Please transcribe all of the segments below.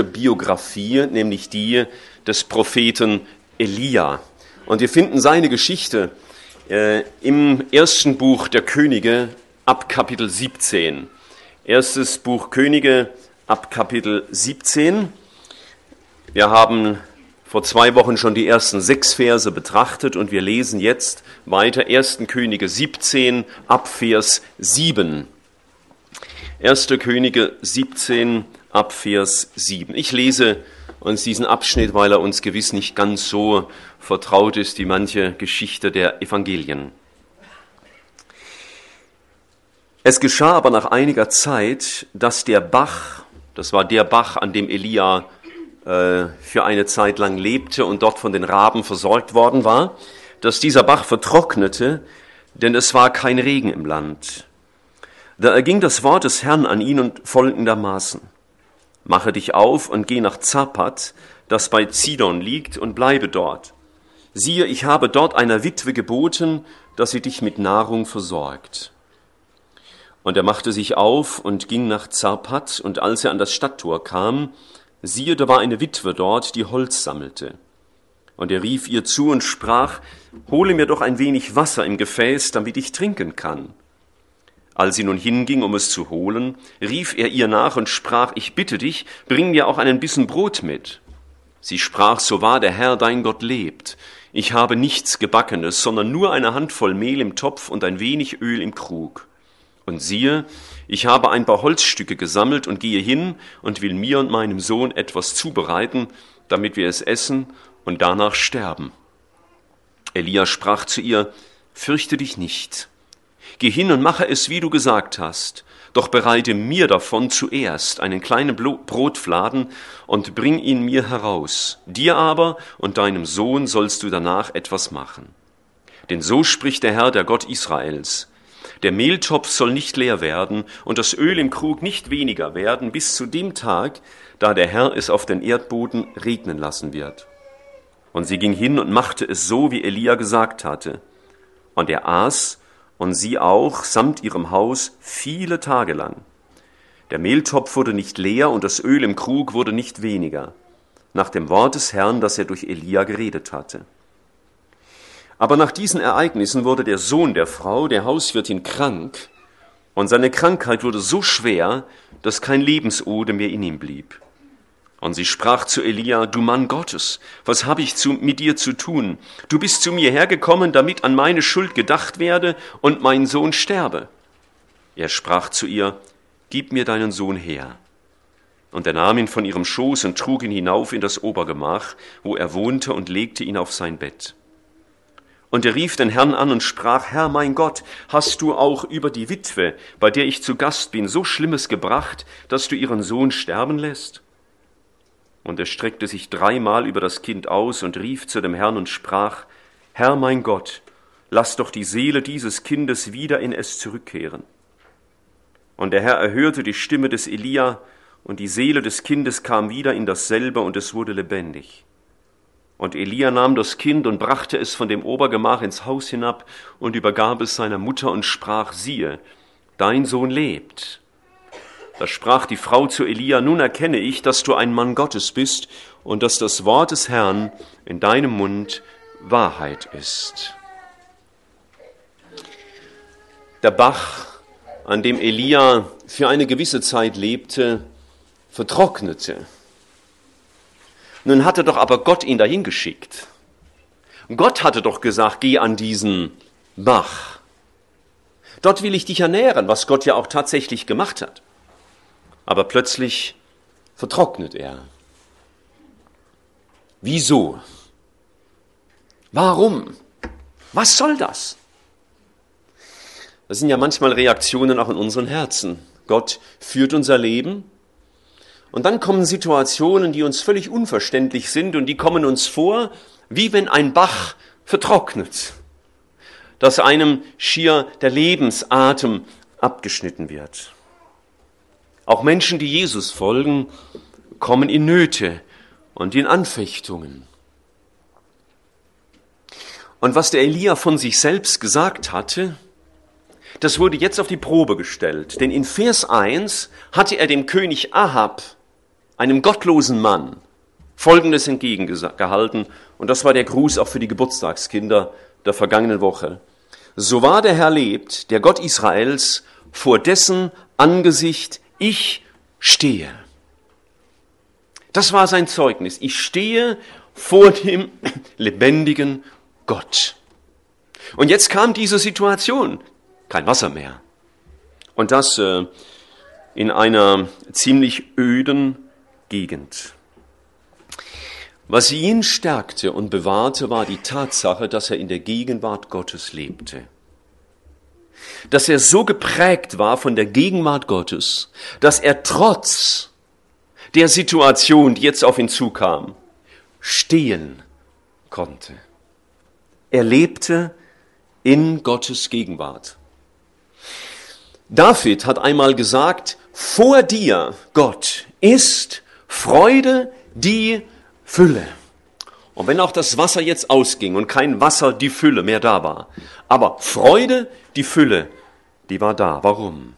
Biografie, nämlich die des Propheten Elia. Und wir finden seine Geschichte äh, im ersten Buch der Könige ab Kapitel 17. Erstes Buch Könige ab Kapitel 17. Wir haben vor zwei Wochen schon die ersten sechs Verse betrachtet und wir lesen jetzt weiter 1. Könige 17 ab Vers 7. 1. Könige 17 ab Vers 7. Ich lese uns diesen Abschnitt, weil er uns gewiss nicht ganz so vertraut ist wie manche Geschichte der Evangelien. Es geschah aber nach einiger Zeit, dass der Bach, das war der Bach, an dem Elia äh, für eine Zeit lang lebte und dort von den Raben versorgt worden war, dass dieser Bach vertrocknete, denn es war kein Regen im Land. Da erging das Wort des Herrn an ihn und folgendermaßen. Mache dich auf und geh nach Zapat, das bei Zidon liegt, und bleibe dort. Siehe, ich habe dort einer Witwe geboten, dass sie dich mit Nahrung versorgt. Und er machte sich auf und ging nach Zarpat, und als er an das Stadttor kam, siehe, da war eine Witwe dort, die Holz sammelte. Und er rief ihr zu und sprach, Hole mir doch ein wenig Wasser im Gefäß, damit ich trinken kann. Als sie nun hinging, um es zu holen, rief er ihr nach und sprach, ich bitte dich, bring mir auch einen Bissen Brot mit. Sie sprach, so wahr der Herr dein Gott lebt. Ich habe nichts Gebackenes, sondern nur eine Handvoll Mehl im Topf und ein wenig Öl im Krug. Und siehe, ich habe ein paar Holzstücke gesammelt und gehe hin und will mir und meinem Sohn etwas zubereiten, damit wir es essen und danach sterben. Elia sprach zu ihr, Fürchte dich nicht Geh hin und mache es, wie du gesagt hast, doch bereite mir davon zuerst einen kleinen Brotfladen und bring ihn mir heraus. Dir aber und deinem Sohn sollst du danach etwas machen. Denn so spricht der Herr, der Gott Israels. Der Mehltopf soll nicht leer werden und das Öl im Krug nicht weniger werden bis zu dem Tag, da der Herr es auf den Erdboden regnen lassen wird. Und sie ging hin und machte es so, wie Elia gesagt hatte. Und er aß und sie auch samt ihrem Haus viele Tage lang. Der Mehltopf wurde nicht leer und das Öl im Krug wurde nicht weniger, nach dem Wort des Herrn, das er durch Elia geredet hatte. Aber nach diesen Ereignissen wurde der Sohn der Frau, der Hauswirtin, krank, und seine Krankheit wurde so schwer, dass kein Lebensode mehr in ihm blieb. Und sie sprach zu Elia, du Mann Gottes, was habe ich zu, mit dir zu tun? Du bist zu mir hergekommen, damit an meine Schuld gedacht werde und mein Sohn sterbe. Er sprach zu ihr, gib mir deinen Sohn her. Und er nahm ihn von ihrem Schoß und trug ihn hinauf in das Obergemach, wo er wohnte, und legte ihn auf sein Bett. Und er rief den Herrn an und sprach, Herr mein Gott, hast du auch über die Witwe, bei der ich zu Gast bin, so Schlimmes gebracht, dass du ihren Sohn sterben lässt? Und er streckte sich dreimal über das Kind aus und rief zu dem Herrn und sprach, Herr mein Gott, lass doch die Seele dieses Kindes wieder in es zurückkehren. Und der Herr erhörte die Stimme des Elia, und die Seele des Kindes kam wieder in dasselbe, und es wurde lebendig. Und Elia nahm das Kind und brachte es von dem Obergemach ins Haus hinab und übergab es seiner Mutter und sprach, siehe, dein Sohn lebt. Da sprach die Frau zu Elia, nun erkenne ich, dass du ein Mann Gottes bist und dass das Wort des Herrn in deinem Mund Wahrheit ist. Der Bach, an dem Elia für eine gewisse Zeit lebte, vertrocknete. Nun hatte doch aber Gott ihn dahin geschickt. Gott hatte doch gesagt, geh an diesen Bach. Dort will ich dich ernähren, was Gott ja auch tatsächlich gemacht hat aber plötzlich vertrocknet er. Wieso? Warum? Was soll das? Das sind ja manchmal Reaktionen auch in unseren Herzen. Gott führt unser Leben und dann kommen Situationen, die uns völlig unverständlich sind und die kommen uns vor, wie wenn ein Bach vertrocknet, dass einem schier der Lebensatem abgeschnitten wird. Auch Menschen, die Jesus folgen, kommen in Nöte und in Anfechtungen. Und was der Elia von sich selbst gesagt hatte, das wurde jetzt auf die Probe gestellt. Denn in Vers 1 hatte er dem König Ahab einem gottlosen Mann Folgendes entgegengehalten, und das war der Gruß auch für die Geburtstagskinder der vergangenen Woche. So wahr der Herr lebt, der Gott Israels, vor dessen Angesicht ich stehe. Das war sein Zeugnis. Ich stehe vor dem lebendigen Gott. Und jetzt kam diese Situation. Kein Wasser mehr. Und das äh, in einer ziemlich öden Gegend. Was ihn stärkte und bewahrte, war die Tatsache, dass er in der Gegenwart Gottes lebte. Dass er so geprägt war von der Gegenwart Gottes, dass er trotz der Situation, die jetzt auf ihn zukam, stehen konnte. Er lebte in Gottes Gegenwart. David hat einmal gesagt, vor dir, Gott, ist Freude die Fülle. Und wenn auch das Wasser jetzt ausging und kein Wasser die Fülle mehr da war, aber Freude die Fülle, die war da. Warum?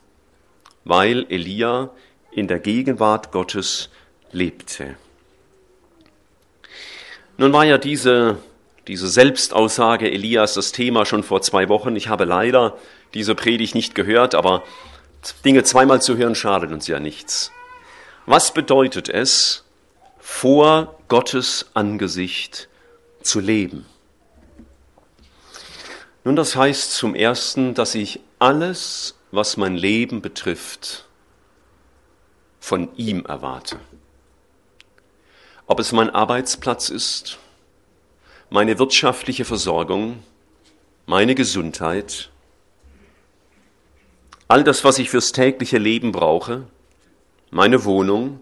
Weil Elia in der Gegenwart Gottes lebte. Nun war ja diese, diese Selbstaussage Elias das Thema schon vor zwei Wochen. Ich habe leider diese Predigt nicht gehört, aber Dinge zweimal zu hören schadet uns ja nichts. Was bedeutet es, vor Gottes Angesicht zu leben? Nun, das heißt zum Ersten, dass ich alles, was mein Leben betrifft, von ihm erwarte. Ob es mein Arbeitsplatz ist, meine wirtschaftliche Versorgung, meine Gesundheit, all das, was ich fürs tägliche Leben brauche, meine Wohnung,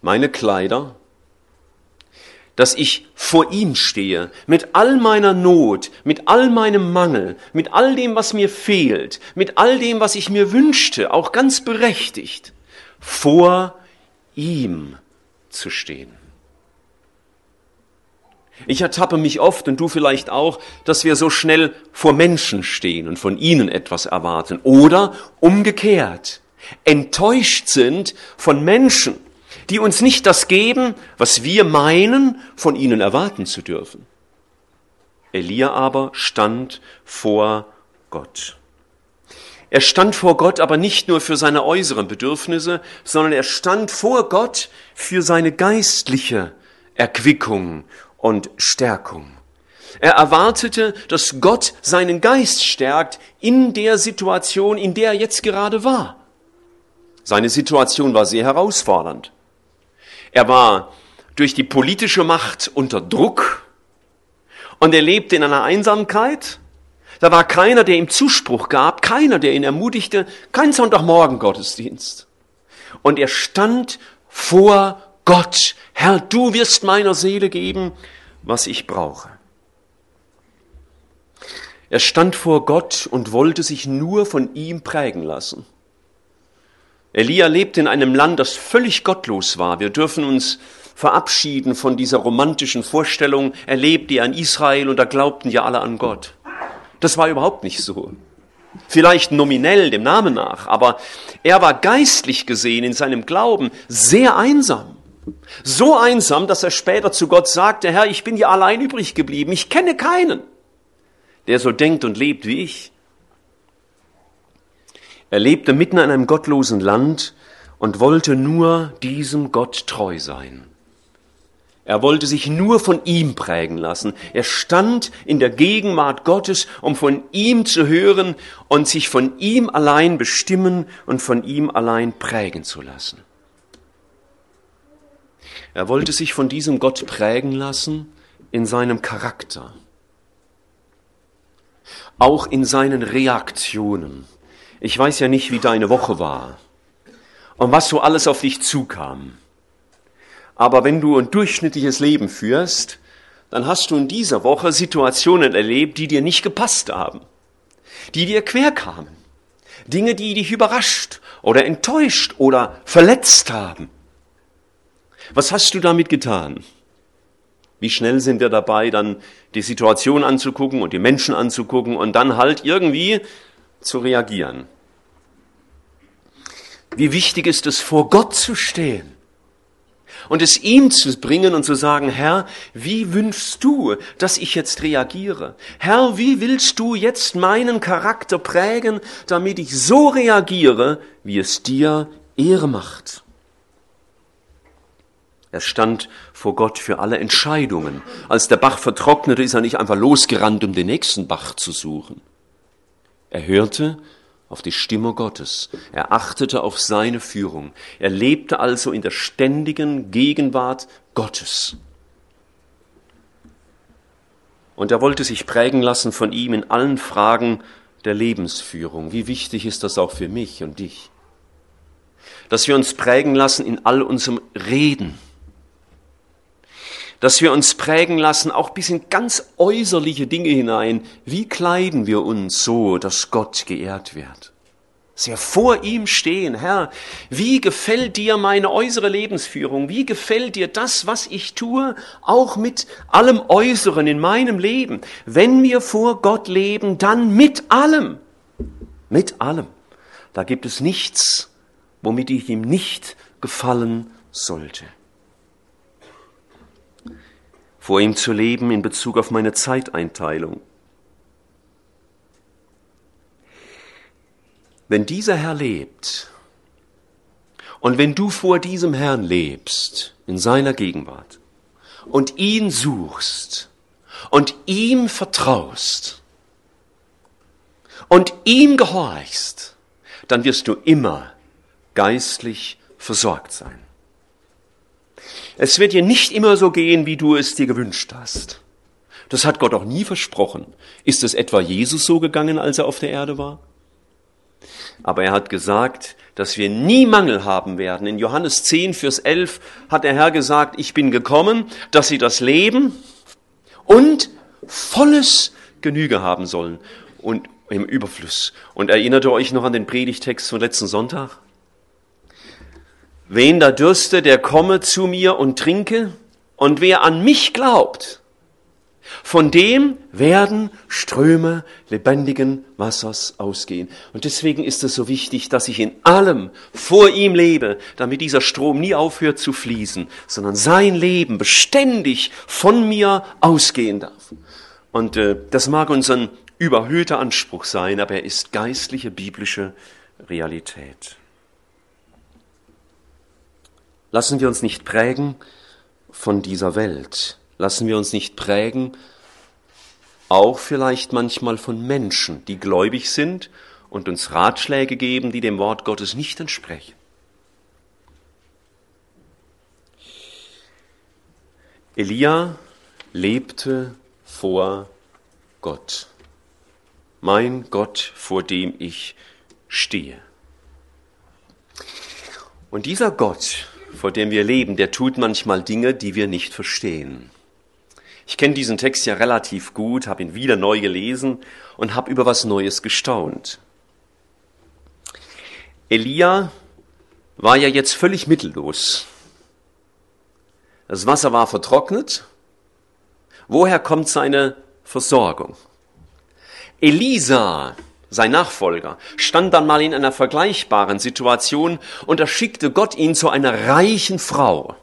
meine Kleider, dass ich vor ihm stehe, mit all meiner Not, mit all meinem Mangel, mit all dem, was mir fehlt, mit all dem, was ich mir wünschte, auch ganz berechtigt, vor ihm zu stehen. Ich ertappe mich oft und du vielleicht auch, dass wir so schnell vor Menschen stehen und von ihnen etwas erwarten oder umgekehrt enttäuscht sind von Menschen, die uns nicht das geben, was wir meinen, von ihnen erwarten zu dürfen. Elia aber stand vor Gott. Er stand vor Gott aber nicht nur für seine äußeren Bedürfnisse, sondern er stand vor Gott für seine geistliche Erquickung und Stärkung. Er erwartete, dass Gott seinen Geist stärkt in der Situation, in der er jetzt gerade war. Seine Situation war sehr herausfordernd. Er war durch die politische Macht unter Druck und er lebte in einer Einsamkeit. Da war keiner, der ihm Zuspruch gab, keiner, der ihn ermutigte, kein Sonntagmorgen Gottesdienst. Und er stand vor Gott, Herr, du wirst meiner Seele geben, was ich brauche. Er stand vor Gott und wollte sich nur von ihm prägen lassen. Elia lebte in einem Land, das völlig gottlos war. Wir dürfen uns verabschieden von dieser romantischen Vorstellung, er lebte ja in Israel und da glaubten ja alle an Gott. Das war überhaupt nicht so. Vielleicht nominell dem Namen nach, aber er war geistlich gesehen in seinem Glauben sehr einsam. So einsam, dass er später zu Gott sagte, Herr, ich bin hier allein übrig geblieben, ich kenne keinen, der so denkt und lebt wie ich. Er lebte mitten in einem gottlosen Land und wollte nur diesem Gott treu sein. Er wollte sich nur von ihm prägen lassen. Er stand in der Gegenwart Gottes, um von ihm zu hören und sich von ihm allein bestimmen und von ihm allein prägen zu lassen. Er wollte sich von diesem Gott prägen lassen in seinem Charakter, auch in seinen Reaktionen. Ich weiß ja nicht, wie deine Woche war und was so alles auf dich zukam. Aber wenn du ein durchschnittliches Leben führst, dann hast du in dieser Woche Situationen erlebt, die dir nicht gepasst haben, die dir quer kamen, Dinge, die dich überrascht oder enttäuscht oder verletzt haben. Was hast du damit getan? Wie schnell sind wir dabei, dann die Situation anzugucken und die Menschen anzugucken und dann halt irgendwie zu reagieren? Wie wichtig ist es, vor Gott zu stehen, und es ihm zu bringen und zu sagen, Herr, wie wünschst du, dass ich jetzt reagiere? Herr, wie willst du jetzt meinen Charakter prägen, damit ich so reagiere, wie es dir Ehre macht? Er stand vor Gott für alle Entscheidungen. Als der Bach vertrocknete, ist er nicht einfach losgerannt, um den nächsten Bach zu suchen. Er hörte auf die Stimme Gottes. Er achtete auf seine Führung. Er lebte also in der ständigen Gegenwart Gottes. Und er wollte sich prägen lassen von ihm in allen Fragen der Lebensführung. Wie wichtig ist das auch für mich und dich? Dass wir uns prägen lassen in all unserem Reden dass wir uns prägen lassen, auch bis in ganz äußerliche Dinge hinein. Wie kleiden wir uns so, dass Gott geehrt wird? Dass wir vor ihm stehen, Herr, wie gefällt dir meine äußere Lebensführung? Wie gefällt dir das, was ich tue, auch mit allem Äußeren in meinem Leben? Wenn wir vor Gott leben, dann mit allem. Mit allem. Da gibt es nichts, womit ich ihm nicht gefallen sollte vor ihm zu leben in Bezug auf meine Zeiteinteilung. Wenn dieser Herr lebt und wenn du vor diesem Herrn lebst, in seiner Gegenwart, und ihn suchst und ihm vertraust und ihm gehorchst, dann wirst du immer geistlich versorgt sein. Es wird dir nicht immer so gehen, wie du es dir gewünscht hast. Das hat Gott auch nie versprochen. Ist es etwa Jesus so gegangen, als er auf der Erde war? Aber er hat gesagt, dass wir nie Mangel haben werden. In Johannes 10, Vers 11 hat der Herr gesagt, ich bin gekommen, dass sie das Leben und volles Genüge haben sollen und im Überfluss. Und erinnert ihr euch noch an den Predigtext von letzten Sonntag? Wen da dürste, der komme zu mir und trinke, und wer an mich glaubt, von dem werden Ströme lebendigen Wassers ausgehen. Und deswegen ist es so wichtig, dass ich in allem vor ihm lebe, damit dieser Strom nie aufhört zu fließen, sondern sein Leben beständig von mir ausgehen darf. Und äh, das mag uns ein überhöhter Anspruch sein, aber er ist geistliche, biblische Realität. Lassen wir uns nicht prägen von dieser Welt. Lassen wir uns nicht prägen, auch vielleicht manchmal von Menschen, die gläubig sind und uns Ratschläge geben, die dem Wort Gottes nicht entsprechen. Elia lebte vor Gott. Mein Gott, vor dem ich stehe. Und dieser Gott vor dem wir leben, der tut manchmal Dinge, die wir nicht verstehen. Ich kenne diesen Text ja relativ gut, habe ihn wieder neu gelesen und habe über was Neues gestaunt. Elia war ja jetzt völlig mittellos. Das Wasser war vertrocknet. Woher kommt seine Versorgung? Elisa sein Nachfolger, stand dann mal in einer vergleichbaren Situation und da schickte Gott ihn zu einer reichen Frau.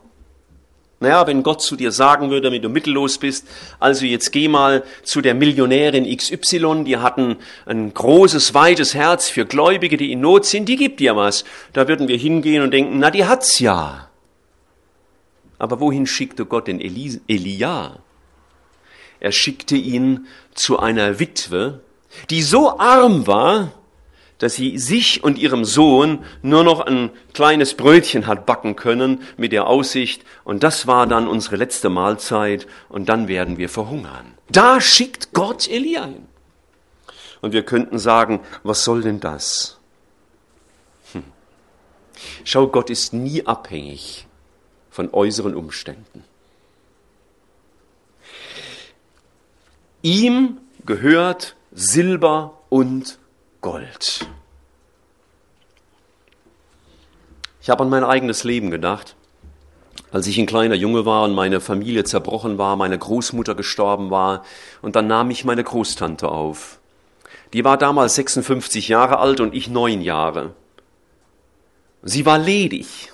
Naja, wenn Gott zu dir sagen würde, damit du mittellos bist, also jetzt geh mal zu der Millionärin XY, die hatten ein großes, weites Herz für Gläubige, die in Not sind, die gibt dir was. Da würden wir hingehen und denken, na, die hat's ja. Aber wohin schickte Gott den Eli Elia? Er schickte ihn zu einer Witwe, die so arm war, dass sie sich und ihrem Sohn nur noch ein kleines Brötchen hat backen können mit der Aussicht, und das war dann unsere letzte Mahlzeit, und dann werden wir verhungern. Da schickt Gott Elia hin. Und wir könnten sagen, was soll denn das? Hm. Schau, Gott ist nie abhängig von äußeren Umständen. Ihm gehört Silber und Gold. Ich habe an mein eigenes Leben gedacht. Als ich ein kleiner Junge war und meine Familie zerbrochen war, meine Großmutter gestorben war, und dann nahm ich meine Großtante auf. Die war damals 56 Jahre alt und ich neun Jahre. Sie war ledig.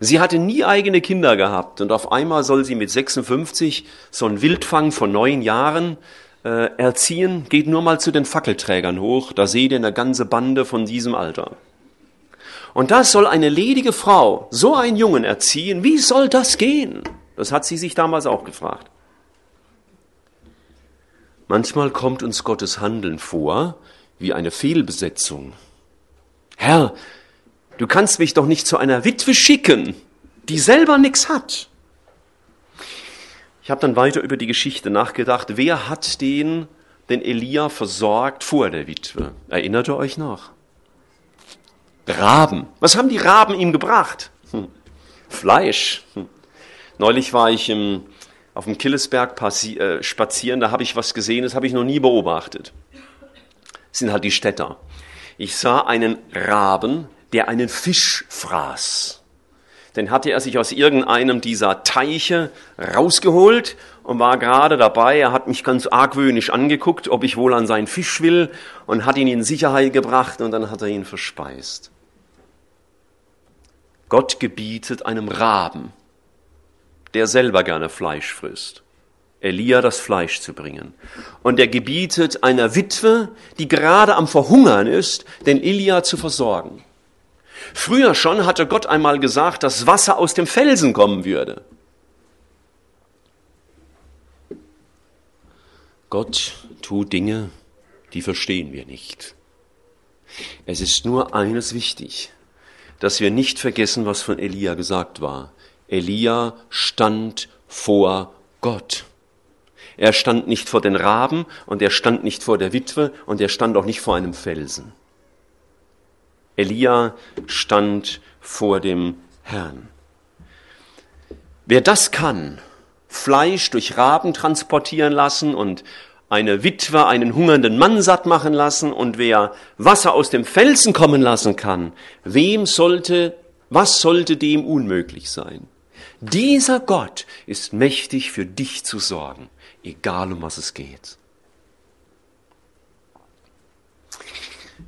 Sie hatte nie eigene Kinder gehabt und auf einmal soll sie mit 56 so einen Wildfang von neun Jahren äh, erziehen. Geht nur mal zu den Fackelträgern hoch, da seht ihr eine ganze Bande von diesem Alter. Und das soll eine ledige Frau so einen Jungen erziehen. Wie soll das gehen? Das hat sie sich damals auch gefragt. Manchmal kommt uns Gottes Handeln vor wie eine Fehlbesetzung. Herr, du kannst mich doch nicht zu einer Witwe schicken, die selber nichts hat. Ich habe dann weiter über die Geschichte nachgedacht. Wer hat den, den Elia versorgt vor der Witwe? Erinnert ihr euch noch? Raben. Was haben die Raben ihm gebracht? Hm. Fleisch. Hm. Neulich war ich im, auf dem Killesberg äh, spazieren, da habe ich was gesehen, das habe ich noch nie beobachtet. Das sind halt die Städter. Ich sah einen Raben, der einen Fisch fraß. Den hatte er sich aus irgendeinem dieser Teiche rausgeholt und war gerade dabei. Er hat mich ganz argwöhnisch angeguckt, ob ich wohl an seinen Fisch will und hat ihn in Sicherheit gebracht und dann hat er ihn verspeist. Gott gebietet einem Raben, der selber gerne Fleisch frisst, Elia das Fleisch zu bringen. Und er gebietet einer Witwe, die gerade am Verhungern ist, den Elia zu versorgen. Früher schon hatte Gott einmal gesagt, dass Wasser aus dem Felsen kommen würde. Gott tut Dinge, die verstehen wir nicht. Es ist nur eines wichtig, dass wir nicht vergessen, was von Elia gesagt war. Elia stand vor Gott. Er stand nicht vor den Raben und er stand nicht vor der Witwe und er stand auch nicht vor einem Felsen. Elia stand vor dem Herrn. Wer das kann, Fleisch durch Raben transportieren lassen und eine Witwe einen hungernden Mann satt machen lassen und wer Wasser aus dem Felsen kommen lassen kann, wem sollte, was sollte dem unmöglich sein? Dieser Gott ist mächtig für dich zu sorgen, egal um was es geht.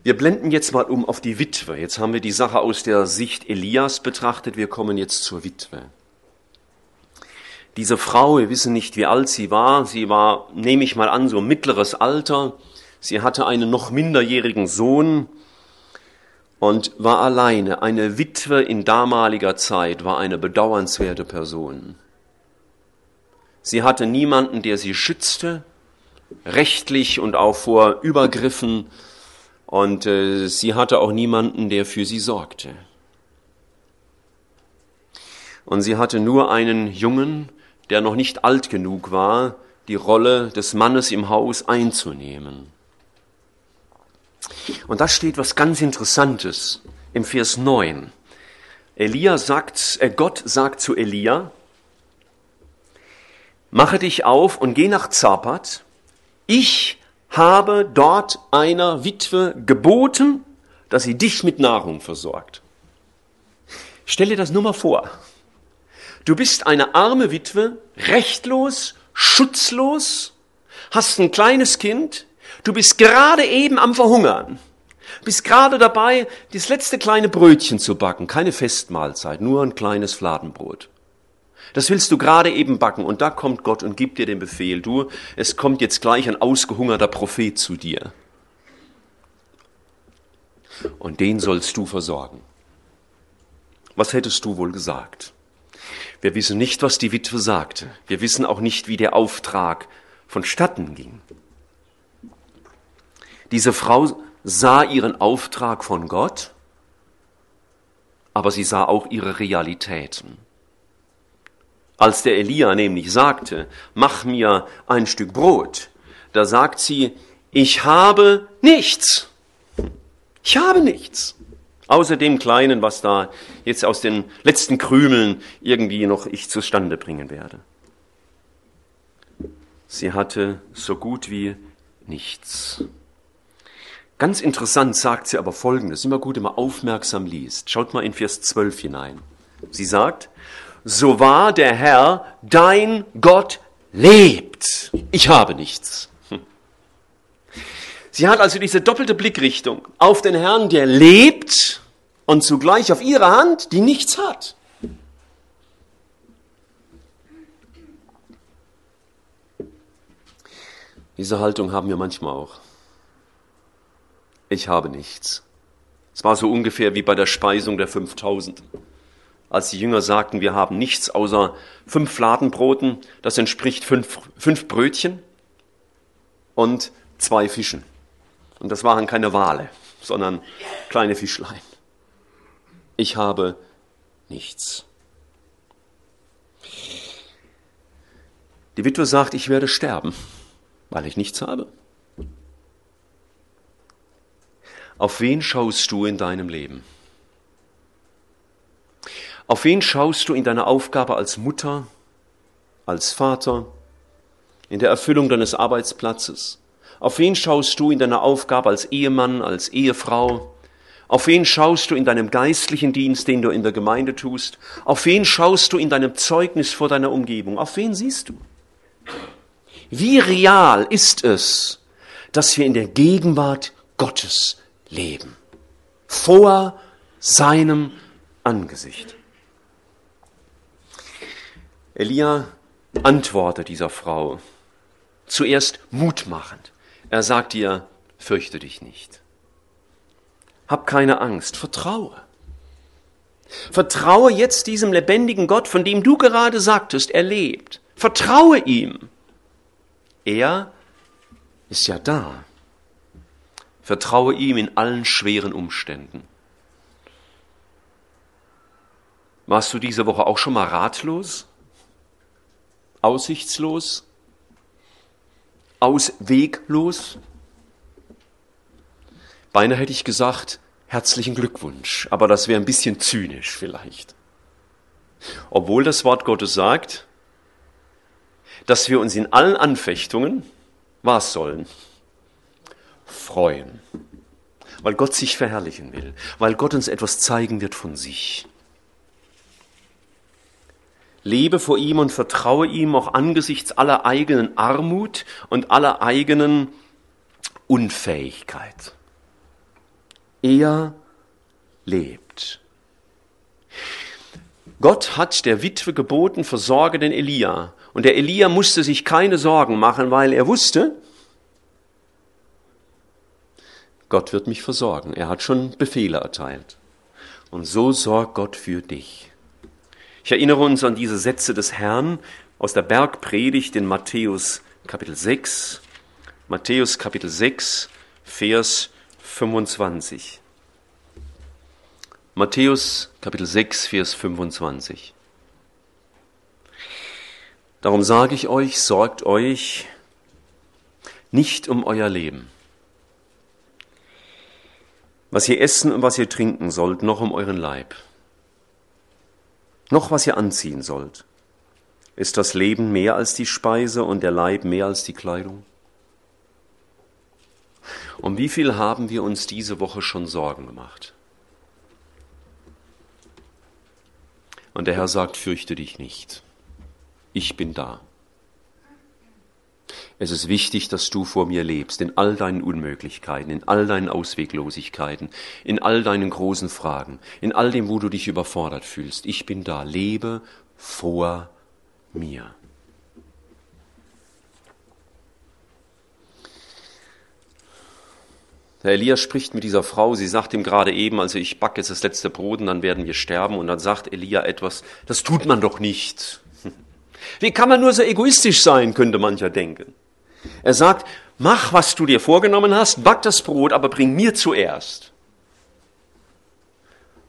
Wir blenden jetzt mal um auf die Witwe. Jetzt haben wir die Sache aus der Sicht Elias betrachtet. Wir kommen jetzt zur Witwe. Diese Frau, wir wissen nicht, wie alt sie war. Sie war, nehme ich mal an, so mittleres Alter. Sie hatte einen noch minderjährigen Sohn und war alleine. Eine Witwe in damaliger Zeit war eine bedauernswerte Person. Sie hatte niemanden, der sie schützte, rechtlich und auch vor Übergriffen. Und äh, sie hatte auch niemanden, der für sie sorgte. Und sie hatte nur einen Jungen, der noch nicht alt genug war, die Rolle des Mannes im Haus einzunehmen. Und da steht was ganz Interessantes im Vers 9. Elia sagt, äh Gott sagt zu Elia, mache dich auf und geh nach Zapat. Ich habe dort einer Witwe geboten, dass sie dich mit Nahrung versorgt. Stell dir das nur mal vor. Du bist eine arme Witwe, rechtlos, schutzlos, hast ein kleines Kind, du bist gerade eben am Verhungern, bist gerade dabei, das letzte kleine Brötchen zu backen, keine Festmahlzeit, nur ein kleines Fladenbrot. Das willst du gerade eben backen und da kommt Gott und gibt dir den Befehl, du, es kommt jetzt gleich ein ausgehungerter Prophet zu dir. Und den sollst du versorgen. Was hättest du wohl gesagt? Wir wissen nicht, was die Witwe sagte. Wir wissen auch nicht, wie der Auftrag vonstatten ging. Diese Frau sah ihren Auftrag von Gott, aber sie sah auch ihre Realitäten. Als der Elia nämlich sagte, mach mir ein Stück Brot, da sagt sie, ich habe nichts. Ich habe nichts. Außer dem Kleinen, was da jetzt aus den letzten Krümeln irgendwie noch ich zustande bringen werde. Sie hatte so gut wie nichts. Ganz interessant sagt sie aber Folgendes, immer gut, immer aufmerksam liest. Schaut mal in Vers 12 hinein. Sie sagt, so wahr der Herr, dein Gott, lebt. Ich habe nichts. Sie hat also diese doppelte Blickrichtung auf den Herrn, der lebt, und zugleich auf ihre Hand, die nichts hat. Diese Haltung haben wir manchmal auch. Ich habe nichts. Es war so ungefähr wie bei der Speisung der 5000. Als die Jünger sagten, wir haben nichts außer fünf Fladenbroten, das entspricht fünf, fünf Brötchen und zwei Fischen. Und das waren keine Wale, sondern kleine Fischlein. Ich habe nichts. Die Witwe sagt, ich werde sterben, weil ich nichts habe. Auf wen schaust du in deinem Leben? Auf wen schaust du in deiner Aufgabe als Mutter, als Vater, in der Erfüllung deines Arbeitsplatzes? Auf wen schaust du in deiner Aufgabe als Ehemann, als Ehefrau? Auf wen schaust du in deinem geistlichen Dienst, den du in der Gemeinde tust? Auf wen schaust du in deinem Zeugnis vor deiner Umgebung? Auf wen siehst du? Wie real ist es, dass wir in der Gegenwart Gottes leben? Vor seinem Angesicht. Elia antwortet dieser Frau zuerst mutmachend. Er sagt ihr, fürchte dich nicht. Hab keine Angst, vertraue. Vertraue jetzt diesem lebendigen Gott, von dem du gerade sagtest, er lebt. Vertraue ihm. Er ist ja da. Vertraue ihm in allen schweren Umständen. Warst du diese Woche auch schon mal ratlos? Aussichtslos? Ausweglos? Beinahe hätte ich gesagt, herzlichen Glückwunsch, aber das wäre ein bisschen zynisch vielleicht. Obwohl das Wort Gottes sagt, dass wir uns in allen Anfechtungen, was sollen? Freuen. Weil Gott sich verherrlichen will, weil Gott uns etwas zeigen wird von sich. Lebe vor ihm und vertraue ihm auch angesichts aller eigenen Armut und aller eigenen Unfähigkeit. Er lebt. Gott hat der Witwe geboten, versorge den Elia. Und der Elia musste sich keine Sorgen machen, weil er wusste, Gott wird mich versorgen. Er hat schon Befehle erteilt. Und so sorgt Gott für dich. Ich erinnere uns an diese Sätze des Herrn aus der Bergpredigt in Matthäus Kapitel 6. Matthäus Kapitel 6, Vers 25. Matthäus Kapitel 6, Vers 25. Darum sage ich euch, sorgt euch nicht um euer Leben, was ihr essen und was ihr trinken sollt, noch um euren Leib, noch was ihr anziehen sollt. Ist das Leben mehr als die Speise und der Leib mehr als die Kleidung? Um wie viel haben wir uns diese Woche schon Sorgen gemacht? Und der Herr sagt, fürchte dich nicht ich bin da. Es ist wichtig, dass du vor mir lebst, in all deinen Unmöglichkeiten, in all deinen Ausweglosigkeiten, in all deinen großen Fragen, in all dem, wo du dich überfordert fühlst. Ich bin da, lebe vor mir. Der Elias spricht mit dieser Frau, sie sagt ihm gerade eben, also ich backe jetzt das letzte Brot und dann werden wir sterben. Und dann sagt Elia etwas, das tut man doch nicht. Wie kann man nur so egoistisch sein, könnte mancher denken. Er sagt, mach, was du dir vorgenommen hast, back das Brot, aber bring mir zuerst.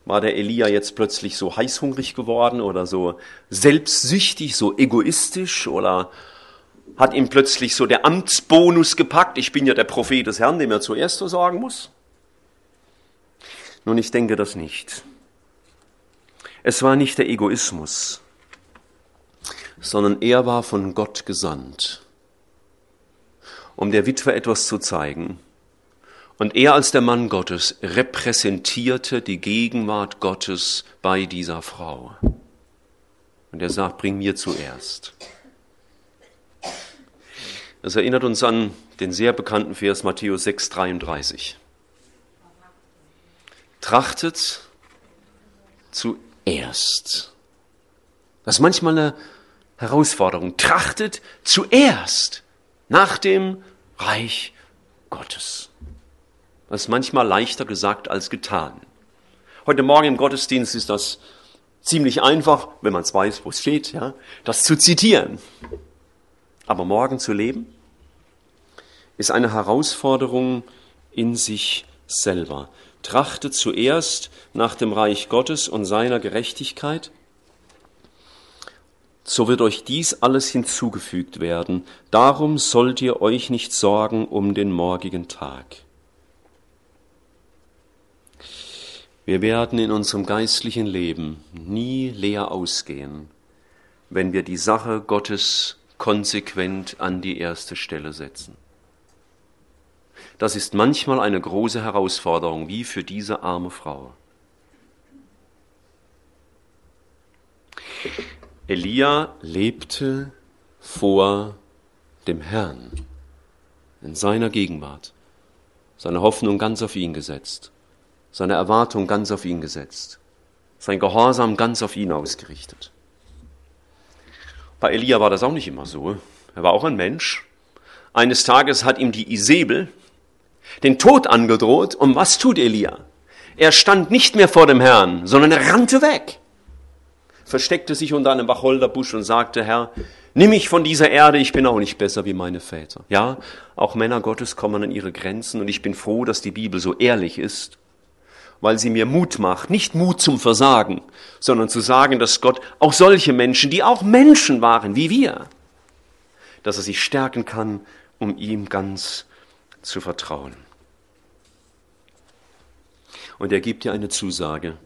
War der Elia jetzt plötzlich so heißhungrig geworden oder so selbstsüchtig, so egoistisch oder hat ihm plötzlich so der Amtsbonus gepackt, ich bin ja der Prophet des Herrn, dem er zuerst so sagen muss? Nun, ich denke das nicht. Es war nicht der Egoismus, sondern er war von Gott gesandt, um der Witwe etwas zu zeigen. Und er als der Mann Gottes repräsentierte die Gegenwart Gottes bei dieser Frau. Und er sagt, bring mir zuerst. Das erinnert uns an den sehr bekannten Vers Matthäus 6, 33. Trachtet zuerst. Das ist manchmal eine Herausforderung. Trachtet zuerst nach dem Reich Gottes. Das ist manchmal leichter gesagt als getan. Heute Morgen im Gottesdienst ist das ziemlich einfach, wenn man es weiß, wo es steht, ja, das zu zitieren. Aber morgen zu leben, ist eine Herausforderung in sich selber. Trachtet zuerst nach dem Reich Gottes und seiner Gerechtigkeit, so wird euch dies alles hinzugefügt werden. Darum sollt ihr euch nicht sorgen um den morgigen Tag. Wir werden in unserem geistlichen Leben nie leer ausgehen, wenn wir die Sache Gottes konsequent an die erste Stelle setzen. Das ist manchmal eine große Herausforderung, wie für diese arme Frau. Elia lebte vor dem Herrn, in seiner Gegenwart, seine Hoffnung ganz auf ihn gesetzt, seine Erwartung ganz auf ihn gesetzt, sein Gehorsam ganz auf ihn ausgerichtet. Bei Elia war das auch nicht immer so. Er war auch ein Mensch. Eines Tages hat ihm die Isabel, den Tod angedroht. Und was tut Elia? Er stand nicht mehr vor dem Herrn, sondern er rannte weg, versteckte sich unter einem Wacholderbusch und sagte, Herr, nimm mich von dieser Erde, ich bin auch nicht besser wie meine Väter. Ja, auch Männer Gottes kommen an ihre Grenzen und ich bin froh, dass die Bibel so ehrlich ist, weil sie mir Mut macht, nicht Mut zum Versagen, sondern zu sagen, dass Gott auch solche Menschen, die auch Menschen waren wie wir, dass er sich stärken kann, um ihm ganz zu vertrauen. Und er gibt dir eine Zusage.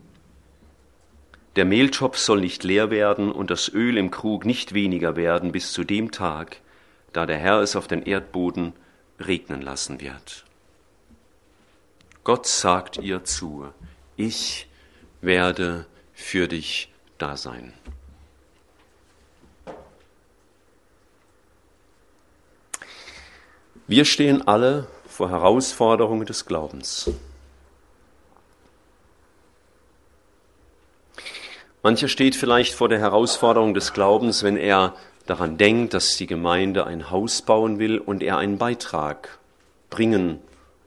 Der Mehltopf soll nicht leer werden und das Öl im Krug nicht weniger werden bis zu dem Tag, da der Herr es auf den Erdboden regnen lassen wird. Gott sagt ihr zu, ich werde für dich da sein. Wir stehen alle vor Herausforderungen des Glaubens. Mancher steht vielleicht vor der Herausforderung des Glaubens, wenn er daran denkt, dass die Gemeinde ein Haus bauen will und er einen Beitrag bringen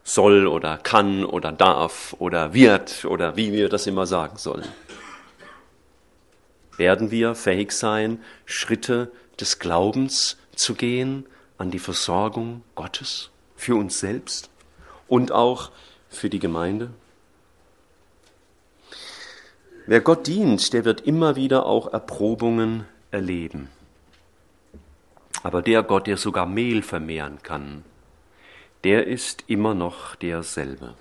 soll oder kann oder darf oder wird oder wie wir das immer sagen sollen. Werden wir fähig sein, Schritte des Glaubens zu gehen an die Versorgung Gottes für uns selbst und auch für die Gemeinde? Wer Gott dient, der wird immer wieder auch Erprobungen erleben. Aber der Gott, der sogar Mehl vermehren kann, der ist immer noch derselbe.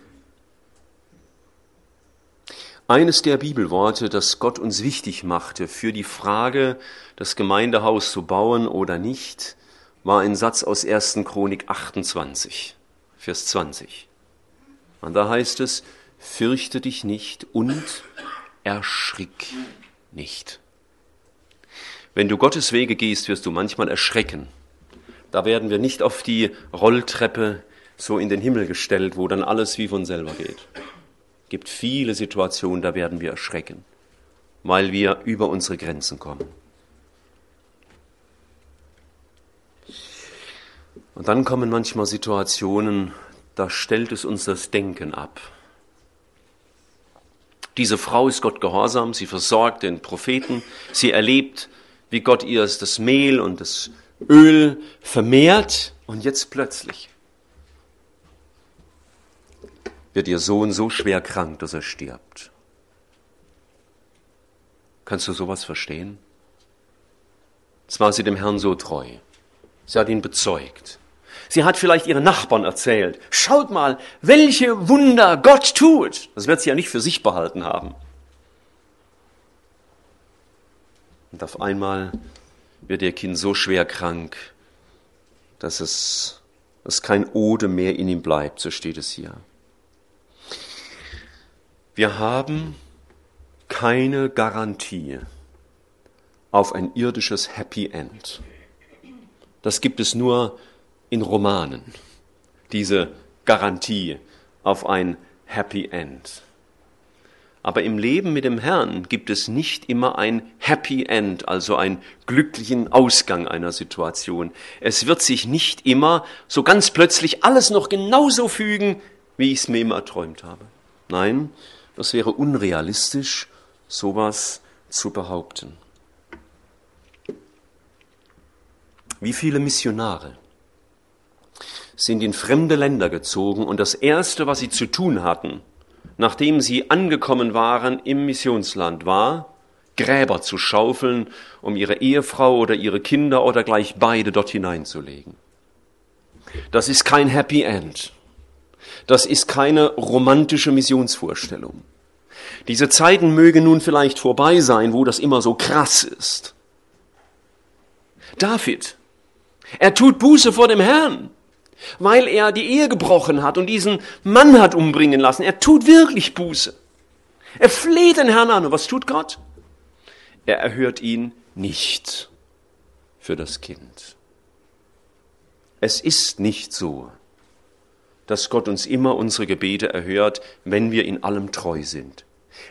Eines der Bibelworte, das Gott uns wichtig machte für die Frage, das Gemeindehaus zu bauen oder nicht, war ein Satz aus 1. Chronik 28, Vers 20. Und da heißt es, fürchte dich nicht und erschrick nicht. Wenn du Gottes Wege gehst, wirst du manchmal erschrecken. Da werden wir nicht auf die Rolltreppe so in den Himmel gestellt, wo dann alles wie von selber geht. Es gibt viele Situationen, da werden wir erschrecken, weil wir über unsere Grenzen kommen. Und dann kommen manchmal Situationen, da stellt es uns das Denken ab. Diese Frau ist Gott gehorsam, sie versorgt den Propheten, sie erlebt, wie Gott ihr das Mehl und das Öl vermehrt und jetzt plötzlich wird ihr Sohn so schwer krank, dass er stirbt. Kannst du sowas verstehen? Jetzt war sie dem Herrn so treu. Sie hat ihn bezeugt. Sie hat vielleicht ihren Nachbarn erzählt. Schaut mal, welche Wunder Gott tut. Das wird sie ja nicht für sich behalten haben. Und auf einmal wird ihr Kind so schwer krank, dass es dass kein Ode mehr in ihm bleibt, so steht es hier. Wir haben keine Garantie auf ein irdisches Happy End. Das gibt es nur in Romanen, diese Garantie auf ein Happy End. Aber im Leben mit dem Herrn gibt es nicht immer ein Happy End, also einen glücklichen Ausgang einer Situation. Es wird sich nicht immer so ganz plötzlich alles noch genauso fügen, wie ich es mir immer erträumt habe. Nein, das wäre unrealistisch, sowas zu behaupten. Wie viele Missionare sind in fremde Länder gezogen und das Erste, was sie zu tun hatten, nachdem sie angekommen waren im Missionsland, war, Gräber zu schaufeln, um ihre Ehefrau oder ihre Kinder oder gleich beide dort hineinzulegen. Das ist kein Happy End. Das ist keine romantische Missionsvorstellung. Diese Zeiten mögen nun vielleicht vorbei sein, wo das immer so krass ist. David, er tut Buße vor dem Herrn weil er die Ehe gebrochen hat und diesen Mann hat umbringen lassen. Er tut wirklich Buße. Er fleht den Herrn an. Und was tut Gott? Er erhört ihn nicht für das Kind. Es ist nicht so, dass Gott uns immer unsere Gebete erhört, wenn wir in allem treu sind.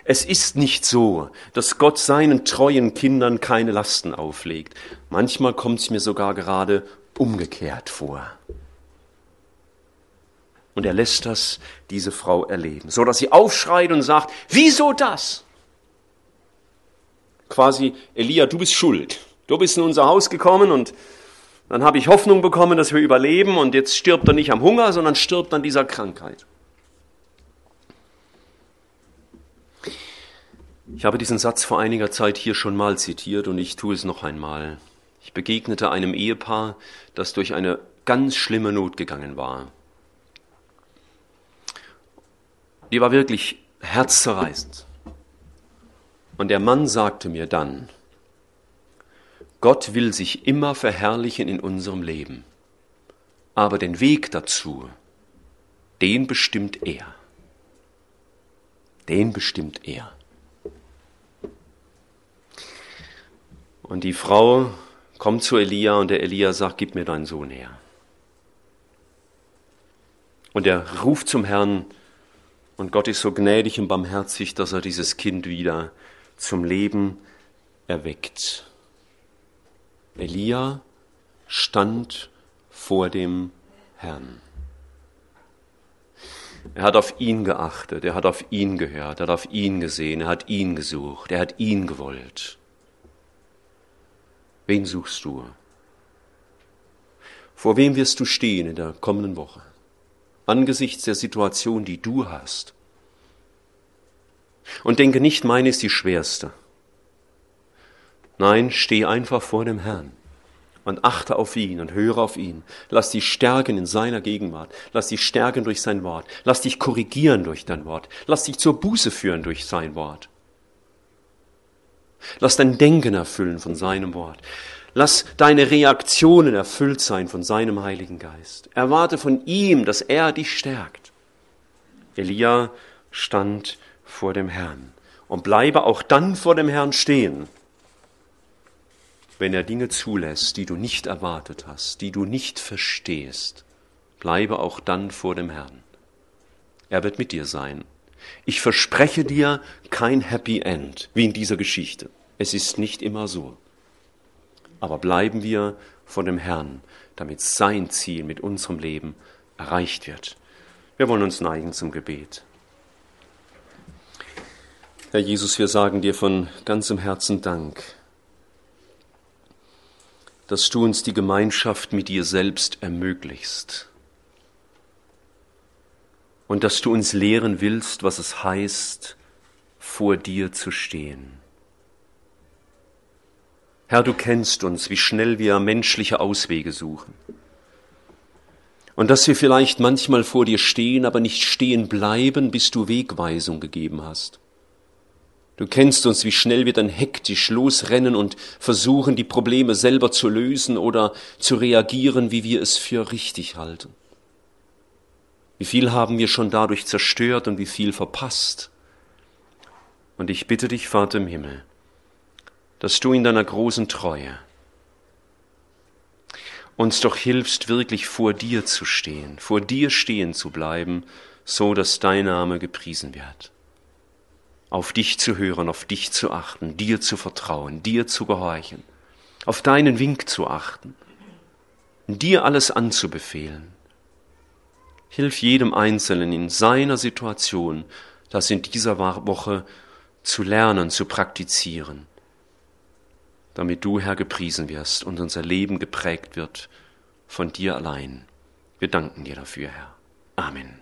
Es ist nicht so, dass Gott seinen treuen Kindern keine Lasten auflegt. Manchmal kommt es mir sogar gerade umgekehrt vor. Und er lässt das diese Frau erleben, so dass sie aufschreit und sagt, wieso das? Quasi, Elia, du bist schuld. Du bist in unser Haus gekommen und dann habe ich Hoffnung bekommen, dass wir überleben und jetzt stirbt er nicht am Hunger, sondern stirbt an dieser Krankheit. Ich habe diesen Satz vor einiger Zeit hier schon mal zitiert und ich tue es noch einmal. Ich begegnete einem Ehepaar, das durch eine ganz schlimme Not gegangen war. Die war wirklich herzzerreißend. Und der Mann sagte mir dann, Gott will sich immer verherrlichen in unserem Leben, aber den Weg dazu, den bestimmt er. Den bestimmt er. Und die Frau kommt zu Elia und der Elia sagt, gib mir deinen Sohn her. Und er ruft zum Herrn, und Gott ist so gnädig und barmherzig, dass er dieses Kind wieder zum Leben erweckt. Elia stand vor dem Herrn. Er hat auf ihn geachtet, er hat auf ihn gehört, er hat auf ihn gesehen, er hat ihn gesucht, er hat ihn gewollt. Wen suchst du? Vor wem wirst du stehen in der kommenden Woche? Angesichts der Situation, die du hast. Und denke nicht, meine ist die schwerste. Nein, steh einfach vor dem Herrn und achte auf ihn und höre auf ihn. Lass dich stärken in seiner Gegenwart. Lass dich stärken durch sein Wort. Lass dich korrigieren durch dein Wort. Lass dich zur Buße führen durch sein Wort. Lass dein Denken erfüllen von seinem Wort. Lass deine Reaktionen erfüllt sein von seinem Heiligen Geist. Erwarte von ihm, dass er dich stärkt. Elia stand vor dem Herrn und bleibe auch dann vor dem Herrn stehen, wenn er Dinge zulässt, die du nicht erwartet hast, die du nicht verstehst. Bleibe auch dann vor dem Herrn. Er wird mit dir sein. Ich verspreche dir kein Happy End, wie in dieser Geschichte. Es ist nicht immer so aber bleiben wir vor dem Herrn, damit sein Ziel mit unserem Leben erreicht wird. Wir wollen uns neigen zum Gebet. Herr Jesus, wir sagen dir von ganzem Herzen Dank, dass du uns die Gemeinschaft mit dir selbst ermöglichst und dass du uns lehren willst, was es heißt, vor dir zu stehen. Herr, du kennst uns, wie schnell wir menschliche Auswege suchen. Und dass wir vielleicht manchmal vor dir stehen, aber nicht stehen bleiben, bis du Wegweisung gegeben hast. Du kennst uns, wie schnell wir dann hektisch losrennen und versuchen, die Probleme selber zu lösen oder zu reagieren, wie wir es für richtig halten. Wie viel haben wir schon dadurch zerstört und wie viel verpasst. Und ich bitte dich, Vater im Himmel, dass du in deiner großen Treue uns doch hilfst, wirklich vor dir zu stehen, vor dir stehen zu bleiben, so dass dein Name gepriesen wird. auf dich zu hören, auf dich zu achten, dir zu vertrauen, dir zu gehorchen, auf deinen Wink zu achten, dir alles anzubefehlen. Hilf jedem Einzelnen in seiner Situation, das in dieser Woche zu lernen, zu praktizieren, damit du, Herr, gepriesen wirst und unser Leben geprägt wird von dir allein. Wir danken dir dafür, Herr. Amen.